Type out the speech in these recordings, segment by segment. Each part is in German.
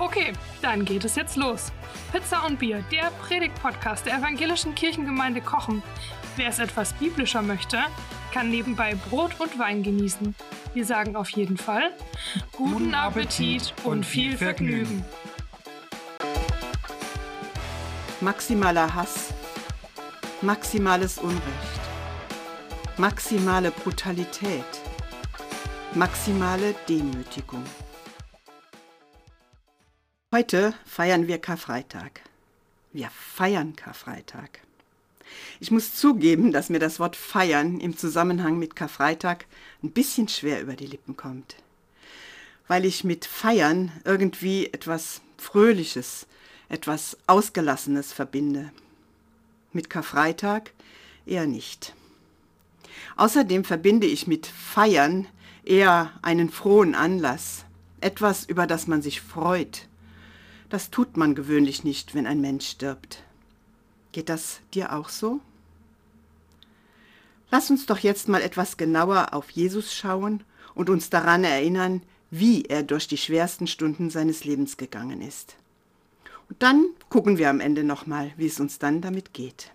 Okay, dann geht es jetzt los. Pizza und Bier, der Predigt-Podcast der evangelischen Kirchengemeinde Kochen. Wer es etwas biblischer möchte, kann nebenbei Brot und Wein genießen. Wir sagen auf jeden Fall guten Appetit und viel Vergnügen. Maximaler Hass, maximales Unrecht, maximale Brutalität, maximale Demütigung. Heute feiern wir Karfreitag. Wir feiern Karfreitag. Ich muss zugeben, dass mir das Wort feiern im Zusammenhang mit Karfreitag ein bisschen schwer über die Lippen kommt. Weil ich mit feiern irgendwie etwas Fröhliches, etwas Ausgelassenes verbinde. Mit Karfreitag eher nicht. Außerdem verbinde ich mit feiern eher einen frohen Anlass, etwas, über das man sich freut, das tut man gewöhnlich nicht, wenn ein Mensch stirbt. Geht das dir auch so? Lass uns doch jetzt mal etwas genauer auf Jesus schauen und uns daran erinnern, wie er durch die schwersten Stunden seines Lebens gegangen ist. Und dann gucken wir am Ende nochmal, wie es uns dann damit geht.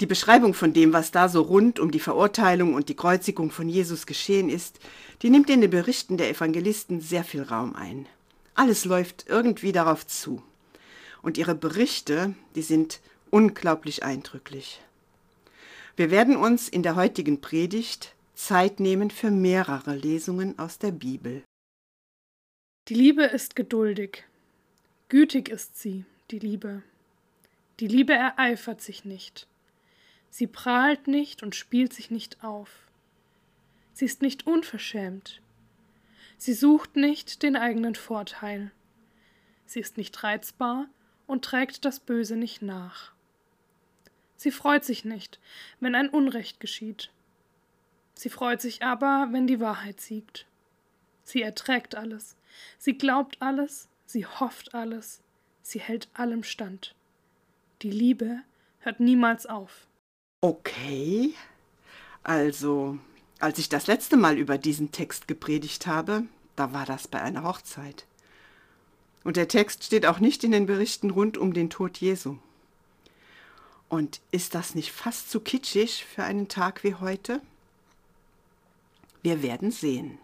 Die Beschreibung von dem, was da so rund um die Verurteilung und die Kreuzigung von Jesus geschehen ist, die nimmt in den Berichten der Evangelisten sehr viel Raum ein. Alles läuft irgendwie darauf zu. Und ihre Berichte, die sind unglaublich eindrücklich. Wir werden uns in der heutigen Predigt Zeit nehmen für mehrere Lesungen aus der Bibel. Die Liebe ist geduldig. Gütig ist sie, die Liebe. Die Liebe ereifert sich nicht. Sie prahlt nicht und spielt sich nicht auf. Sie ist nicht unverschämt. Sie sucht nicht den eigenen Vorteil. Sie ist nicht reizbar und trägt das Böse nicht nach. Sie freut sich nicht, wenn ein Unrecht geschieht. Sie freut sich aber, wenn die Wahrheit siegt. Sie erträgt alles, sie glaubt alles, sie hofft alles, sie hält allem stand. Die Liebe hört niemals auf. Okay, also als ich das letzte Mal über diesen Text gepredigt habe, da war das bei einer Hochzeit. Und der Text steht auch nicht in den Berichten rund um den Tod Jesu. Und ist das nicht fast zu kitschig für einen Tag wie heute? Wir werden sehen.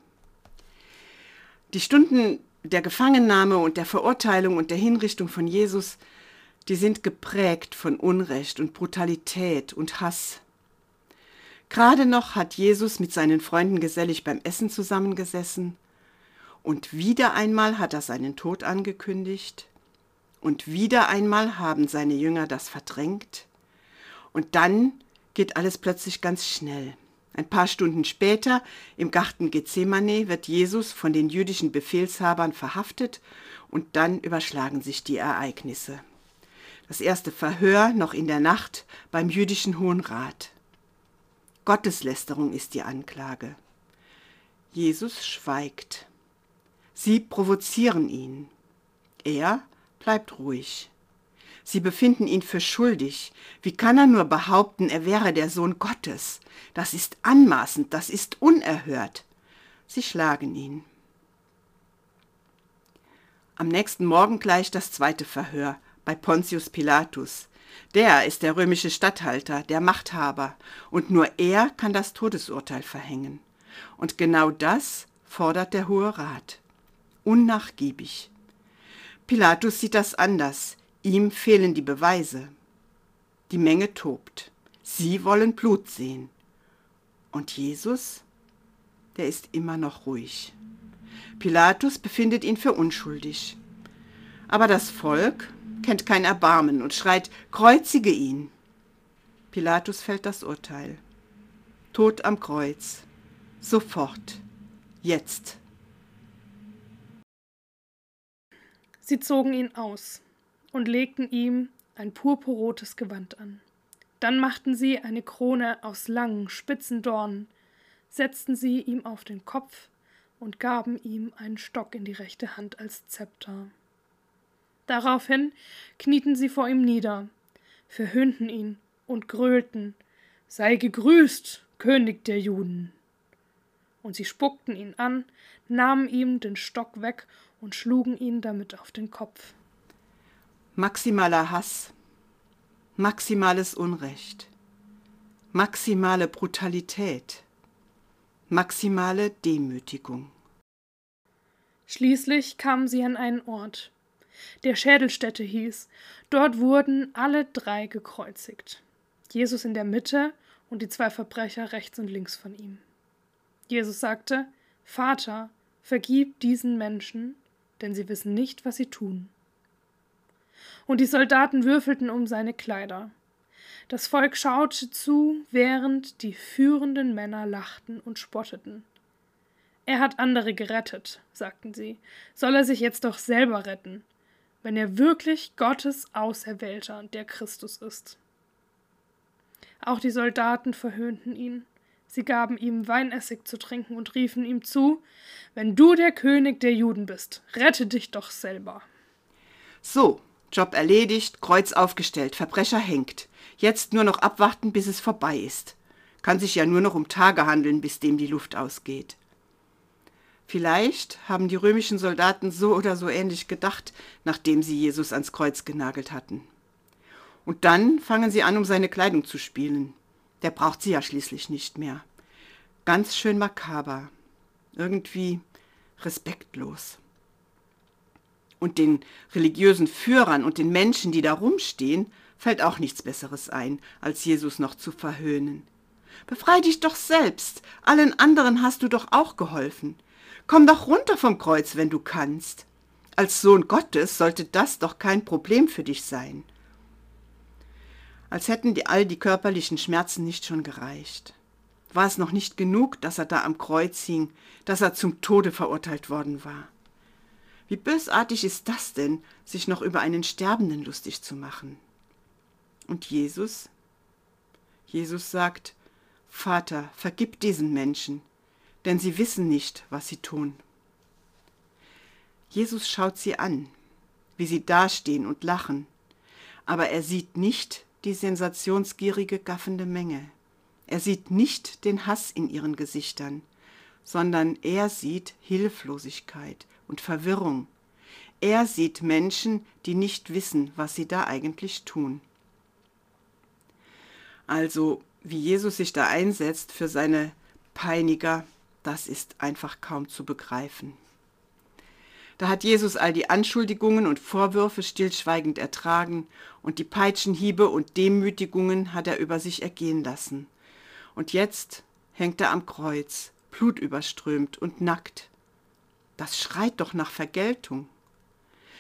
Die Stunden der Gefangennahme und der Verurteilung und der Hinrichtung von Jesus, die sind geprägt von Unrecht und Brutalität und Hass. Gerade noch hat Jesus mit seinen Freunden gesellig beim Essen zusammengesessen, und wieder einmal hat er seinen Tod angekündigt, und wieder einmal haben seine Jünger das verdrängt, und dann geht alles plötzlich ganz schnell. Ein paar Stunden später, im Garten Gethsemane, wird Jesus von den jüdischen Befehlshabern verhaftet und dann überschlagen sich die Ereignisse. Das erste Verhör noch in der Nacht beim jüdischen Hohen Rat. Gotteslästerung ist die Anklage. Jesus schweigt. Sie provozieren ihn. Er bleibt ruhig. Sie befinden ihn für schuldig. Wie kann er nur behaupten, er wäre der Sohn Gottes? Das ist anmaßend, das ist unerhört. Sie schlagen ihn. Am nächsten Morgen gleich das zweite Verhör bei Pontius Pilatus. Der ist der römische Statthalter, der Machthaber, und nur er kann das Todesurteil verhängen. Und genau das fordert der Hohe Rat. Unnachgiebig. Pilatus sieht das anders. Ihm fehlen die Beweise. Die Menge tobt. Sie wollen Blut sehen. Und Jesus? Der ist immer noch ruhig. Pilatus befindet ihn für unschuldig. Aber das Volk, kennt kein Erbarmen und schreit, kreuzige ihn. Pilatus fällt das Urteil. Tod am Kreuz. Sofort. Jetzt. Sie zogen ihn aus und legten ihm ein purpurrotes Gewand an. Dann machten sie eine Krone aus langen, spitzen Dornen, setzten sie ihm auf den Kopf und gaben ihm einen Stock in die rechte Hand als Zepter. Daraufhin knieten sie vor ihm nieder, verhöhnten ihn und grölten Sei gegrüßt, König der Juden. Und sie spuckten ihn an, nahmen ihm den Stock weg und schlugen ihn damit auf den Kopf. Maximaler Hass, maximales Unrecht, maximale Brutalität, maximale Demütigung. Schließlich kamen sie an einen Ort, der Schädelstätte hieß. Dort wurden alle drei gekreuzigt. Jesus in der Mitte und die zwei Verbrecher rechts und links von ihm. Jesus sagte, Vater, vergib diesen Menschen, denn sie wissen nicht, was sie tun. Und die Soldaten würfelten um seine Kleider. Das Volk schaute zu, während die führenden Männer lachten und spotteten. Er hat andere gerettet, sagten sie, soll er sich jetzt doch selber retten, wenn er wirklich Gottes Auserwählter, der Christus ist. Auch die Soldaten verhöhnten ihn. Sie gaben ihm Weinessig zu trinken und riefen ihm zu Wenn du der König der Juden bist, rette dich doch selber. So, Job erledigt, Kreuz aufgestellt, Verbrecher hängt. Jetzt nur noch abwarten, bis es vorbei ist. Kann sich ja nur noch um Tage handeln, bis dem die Luft ausgeht. Vielleicht haben die römischen Soldaten so oder so ähnlich gedacht, nachdem sie Jesus ans Kreuz genagelt hatten. Und dann fangen sie an, um seine Kleidung zu spielen. Der braucht sie ja schließlich nicht mehr. Ganz schön makaber. Irgendwie respektlos. Und den religiösen Führern und den Menschen, die da rumstehen, fällt auch nichts Besseres ein, als Jesus noch zu verhöhnen. Befrei dich doch selbst, allen anderen hast du doch auch geholfen. Komm doch runter vom Kreuz, wenn du kannst. Als Sohn Gottes sollte das doch kein Problem für dich sein. Als hätten die, all die körperlichen Schmerzen nicht schon gereicht. War es noch nicht genug, dass er da am Kreuz hing, dass er zum Tode verurteilt worden war? Wie bösartig ist das denn, sich noch über einen Sterbenden lustig zu machen? Und Jesus? Jesus sagt, Vater, vergib diesen Menschen, denn sie wissen nicht, was sie tun. Jesus schaut sie an, wie sie dastehen und lachen, aber er sieht nicht die sensationsgierige, gaffende Menge. Er sieht nicht den Hass in ihren Gesichtern, sondern er sieht Hilflosigkeit und Verwirrung. Er sieht Menschen, die nicht wissen, was sie da eigentlich tun. Also, wie Jesus sich da einsetzt für seine Peiniger, das ist einfach kaum zu begreifen. Da hat Jesus all die Anschuldigungen und Vorwürfe stillschweigend ertragen und die Peitschenhiebe und Demütigungen hat er über sich ergehen lassen. Und jetzt hängt er am Kreuz, blutüberströmt und nackt. Das schreit doch nach Vergeltung.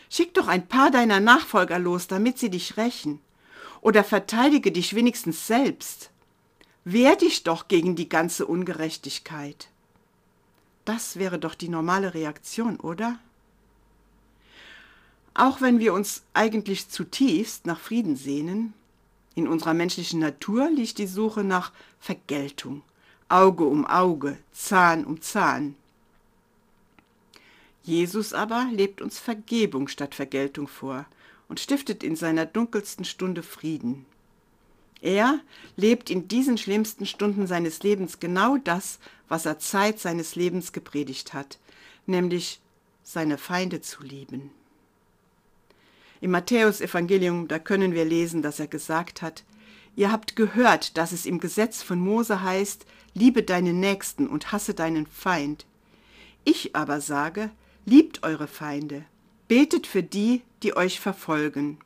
Schick doch ein paar deiner Nachfolger los, damit sie dich rächen. Oder verteidige dich wenigstens selbst. Wehr dich doch gegen die ganze Ungerechtigkeit. Das wäre doch die normale Reaktion, oder? Auch wenn wir uns eigentlich zutiefst nach Frieden sehnen, in unserer menschlichen Natur liegt die Suche nach Vergeltung, Auge um Auge, Zahn um Zahn. Jesus aber lebt uns Vergebung statt Vergeltung vor und stiftet in seiner dunkelsten Stunde Frieden. Er lebt in diesen schlimmsten Stunden seines Lebens genau das, was er Zeit seines Lebens gepredigt hat, nämlich seine Feinde zu lieben. Im Matthäusevangelium, da können wir lesen, dass er gesagt hat, Ihr habt gehört, dass es im Gesetz von Mose heißt, liebe deinen Nächsten und hasse deinen Feind. Ich aber sage, liebt eure Feinde, betet für die, die euch verfolgen.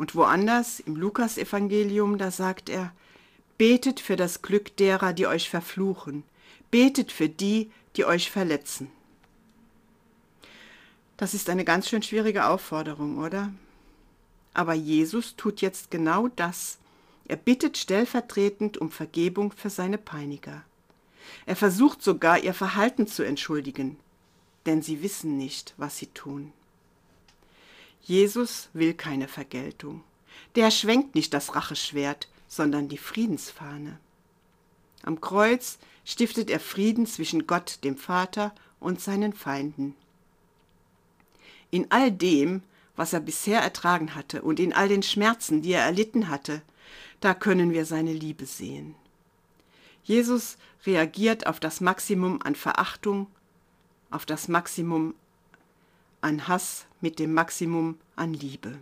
Und woanders, im Lukasevangelium, da sagt er, Betet für das Glück derer, die euch verfluchen. Betet für die, die euch verletzen. Das ist eine ganz schön schwierige Aufforderung, oder? Aber Jesus tut jetzt genau das. Er bittet stellvertretend um Vergebung für seine Peiniger. Er versucht sogar, ihr Verhalten zu entschuldigen, denn sie wissen nicht, was sie tun. Jesus will keine Vergeltung. Der schwenkt nicht das Racheschwert, sondern die Friedensfahne. Am Kreuz stiftet er Frieden zwischen Gott, dem Vater, und seinen Feinden. In all dem, was er bisher ertragen hatte und in all den Schmerzen, die er erlitten hatte, da können wir seine Liebe sehen. Jesus reagiert auf das Maximum an Verachtung, auf das Maximum an Hass mit dem Maximum an Liebe.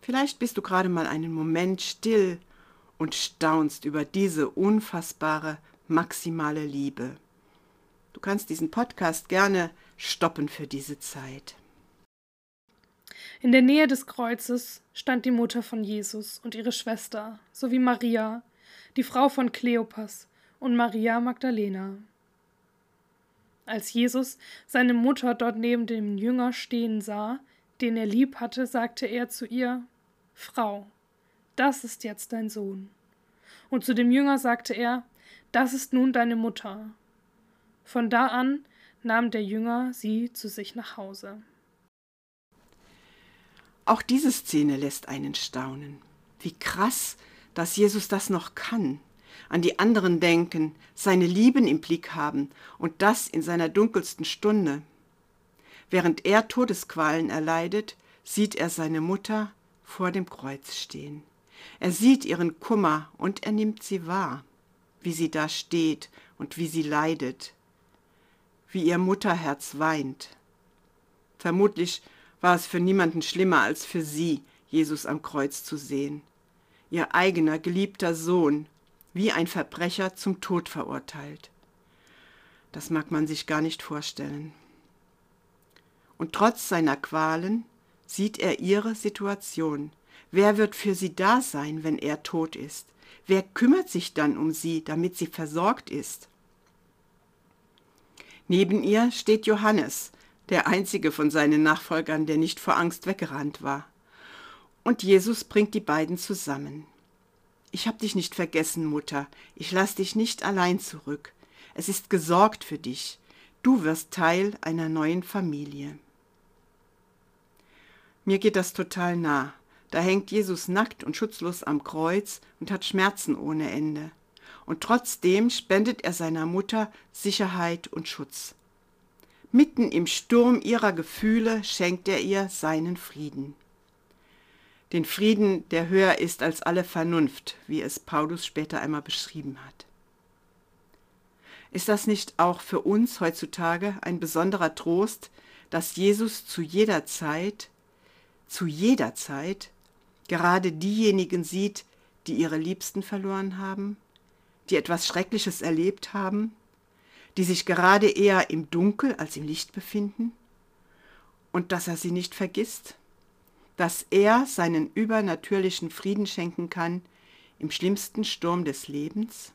Vielleicht bist du gerade mal einen Moment still und staunst über diese unfassbare maximale Liebe. Du kannst diesen Podcast gerne stoppen für diese Zeit. In der Nähe des Kreuzes stand die Mutter von Jesus und ihre Schwester sowie Maria, die Frau von Kleopas und Maria Magdalena. Als Jesus seine Mutter dort neben dem Jünger stehen sah, den er lieb hatte, sagte er zu ihr Frau, das ist jetzt dein Sohn. Und zu dem Jünger sagte er, das ist nun deine Mutter. Von da an nahm der Jünger sie zu sich nach Hause. Auch diese Szene lässt einen staunen. Wie krass, dass Jesus das noch kann. An die anderen denken, seine Lieben im Blick haben und das in seiner dunkelsten Stunde. Während er Todesqualen erleidet, sieht er seine Mutter vor dem Kreuz stehen. Er sieht ihren Kummer und er nimmt sie wahr, wie sie da steht und wie sie leidet, wie ihr Mutterherz weint. Vermutlich war es für niemanden schlimmer als für sie, Jesus am Kreuz zu sehen. Ihr eigener geliebter Sohn, wie ein Verbrecher zum Tod verurteilt. Das mag man sich gar nicht vorstellen. Und trotz seiner Qualen sieht er ihre Situation. Wer wird für sie da sein, wenn er tot ist? Wer kümmert sich dann um sie, damit sie versorgt ist? Neben ihr steht Johannes, der einzige von seinen Nachfolgern, der nicht vor Angst weggerannt war. Und Jesus bringt die beiden zusammen. Ich hab dich nicht vergessen, Mutter, ich lass dich nicht allein zurück. Es ist gesorgt für dich. Du wirst Teil einer neuen Familie. Mir geht das total nah. Da hängt Jesus nackt und schutzlos am Kreuz und hat Schmerzen ohne Ende. Und trotzdem spendet er seiner Mutter Sicherheit und Schutz. Mitten im Sturm ihrer Gefühle schenkt er ihr seinen Frieden. Den Frieden, der höher ist als alle Vernunft, wie es Paulus später einmal beschrieben hat. Ist das nicht auch für uns heutzutage ein besonderer Trost, dass Jesus zu jeder Zeit zu jeder Zeit gerade diejenigen sieht, die ihre Liebsten verloren haben, die etwas Schreckliches erlebt haben, die sich gerade eher im Dunkel als im Licht befinden, und dass er sie nicht vergisst, dass er seinen übernatürlichen Frieden schenken kann im schlimmsten Sturm des Lebens?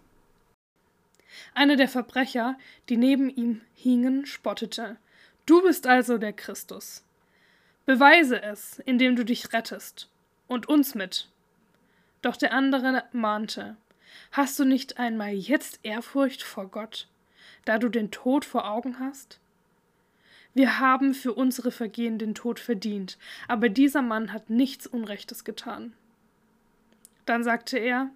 Einer der Verbrecher, die neben ihm hingen, spottete. Du bist also der Christus. Beweise es, indem du dich rettest und uns mit. Doch der andere mahnte, Hast du nicht einmal jetzt Ehrfurcht vor Gott, da du den Tod vor Augen hast? Wir haben für unsere Vergehen den Tod verdient, aber dieser Mann hat nichts Unrechtes getan. Dann sagte er,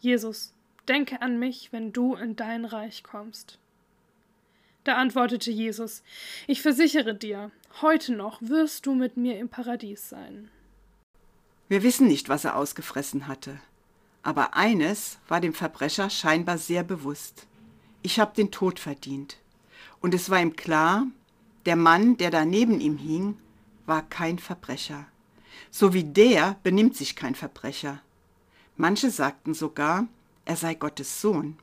Jesus, denke an mich, wenn du in dein Reich kommst. Da antwortete Jesus, Ich versichere dir, heute noch wirst du mit mir im Paradies sein. Wir wissen nicht, was er ausgefressen hatte. Aber eines war dem Verbrecher scheinbar sehr bewusst. Ich habe den Tod verdient. Und es war ihm klar, der Mann, der da neben ihm hing, war kein Verbrecher. So wie der benimmt sich kein Verbrecher. Manche sagten sogar, er sei Gottes Sohn.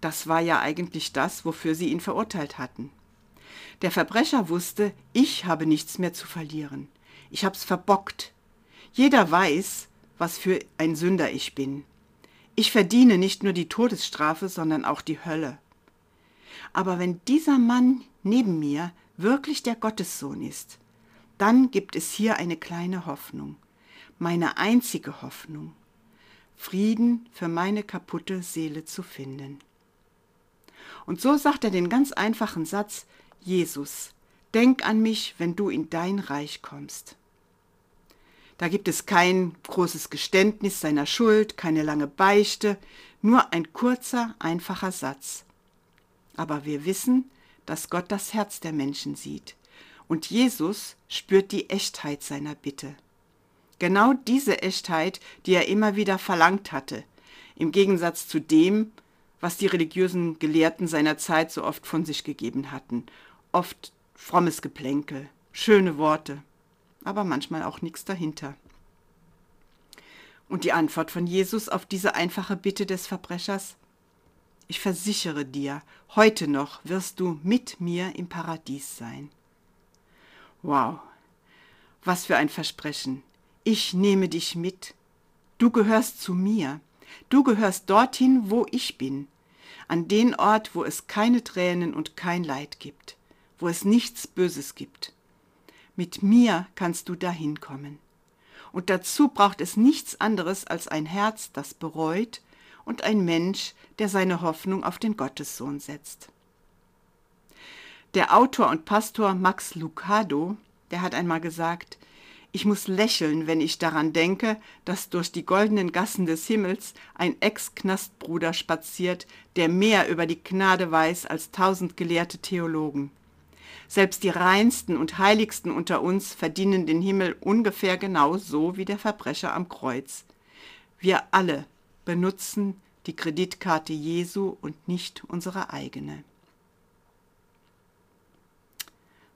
Das war ja eigentlich das, wofür sie ihn verurteilt hatten. Der Verbrecher wusste, ich habe nichts mehr zu verlieren. Ich hab's verbockt. Jeder weiß, was für ein Sünder ich bin. Ich verdiene nicht nur die Todesstrafe, sondern auch die Hölle. Aber wenn dieser Mann neben mir wirklich der Gottessohn ist, dann gibt es hier eine kleine Hoffnung, meine einzige Hoffnung, Frieden für meine kaputte Seele zu finden. Und so sagt er den ganz einfachen Satz, Jesus, denk an mich, wenn du in dein Reich kommst. Da gibt es kein großes Geständnis seiner Schuld, keine lange Beichte, nur ein kurzer, einfacher Satz. Aber wir wissen, dass Gott das Herz der Menschen sieht. Und Jesus spürt die Echtheit seiner Bitte. Genau diese Echtheit, die er immer wieder verlangt hatte, im Gegensatz zu dem, was die religiösen Gelehrten seiner Zeit so oft von sich gegeben hatten. Oft frommes Geplänkel, schöne Worte, aber manchmal auch nichts dahinter. Und die Antwort von Jesus auf diese einfache Bitte des Verbrechers? Ich versichere dir, heute noch wirst du mit mir im Paradies sein. Wow, was für ein Versprechen. Ich nehme dich mit. Du gehörst zu mir. Du gehörst dorthin, wo ich bin. An den Ort, wo es keine Tränen und kein Leid gibt, wo es nichts Böses gibt. Mit mir kannst du dahin kommen. Und dazu braucht es nichts anderes als ein Herz, das bereut, und ein Mensch, der seine Hoffnung auf den Gottessohn setzt. Der Autor und Pastor Max Lucado, der hat einmal gesagt, ich muss lächeln, wenn ich daran denke, dass durch die goldenen Gassen des Himmels ein Ex-Knastbruder spaziert, der mehr über die Gnade weiß als tausend gelehrte Theologen. Selbst die reinsten und heiligsten unter uns verdienen den Himmel ungefähr genau so wie der Verbrecher am Kreuz. Wir alle benutzen die Kreditkarte Jesu und nicht unsere eigene.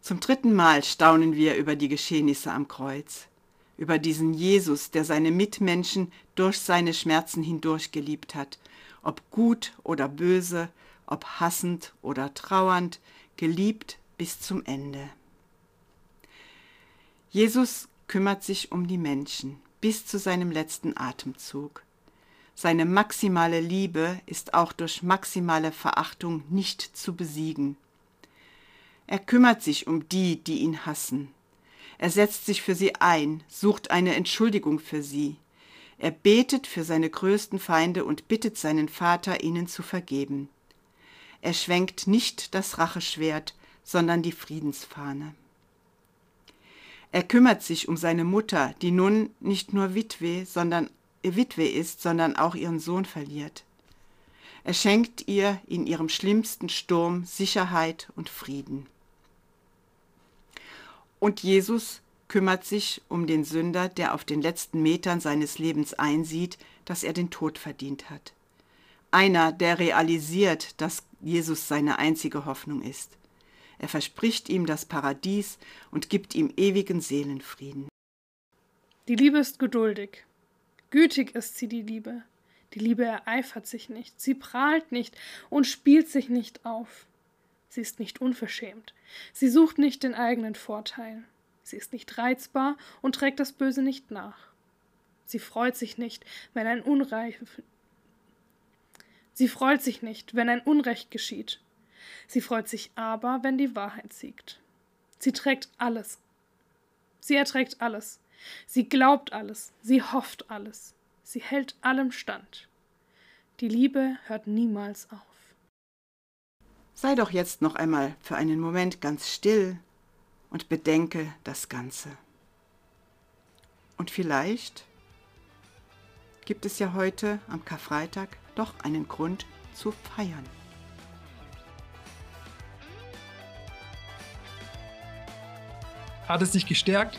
Zum dritten Mal staunen wir über die Geschehnisse am Kreuz, über diesen Jesus, der seine Mitmenschen durch seine Schmerzen hindurch geliebt hat, ob gut oder böse, ob hassend oder trauernd, geliebt bis zum Ende. Jesus kümmert sich um die Menschen bis zu seinem letzten Atemzug. Seine maximale Liebe ist auch durch maximale Verachtung nicht zu besiegen. Er kümmert sich um die, die ihn hassen. Er setzt sich für sie ein, sucht eine Entschuldigung für sie. Er betet für seine größten Feinde und bittet seinen Vater, ihnen zu vergeben. Er schwenkt nicht das Racheschwert, sondern die Friedensfahne. Er kümmert sich um seine Mutter, die nun nicht nur Witwe, sondern Witwe ist, sondern auch ihren Sohn verliert. Er schenkt ihr in ihrem schlimmsten Sturm Sicherheit und Frieden. Und Jesus kümmert sich um den Sünder, der auf den letzten Metern seines Lebens einsieht, dass er den Tod verdient hat. Einer, der realisiert, dass Jesus seine einzige Hoffnung ist. Er verspricht ihm das Paradies und gibt ihm ewigen Seelenfrieden. Die Liebe ist geduldig. Gütig ist sie, die Liebe. Die Liebe ereifert sich nicht, sie prahlt nicht und spielt sich nicht auf. Sie ist nicht unverschämt. Sie sucht nicht den eigenen Vorteil. Sie ist nicht reizbar und trägt das Böse nicht nach. Sie freut sich nicht, wenn ein Unreich Sie freut sich nicht, wenn ein Unrecht geschieht. Sie freut sich aber, wenn die Wahrheit siegt. Sie trägt alles. Sie erträgt alles. Sie glaubt alles. Sie hofft alles. Sie hält allem stand. Die Liebe hört niemals auf. Sei doch jetzt noch einmal für einen Moment ganz still und bedenke das Ganze. Und vielleicht gibt es ja heute am Karfreitag doch einen Grund zu feiern. Hat es dich gestärkt?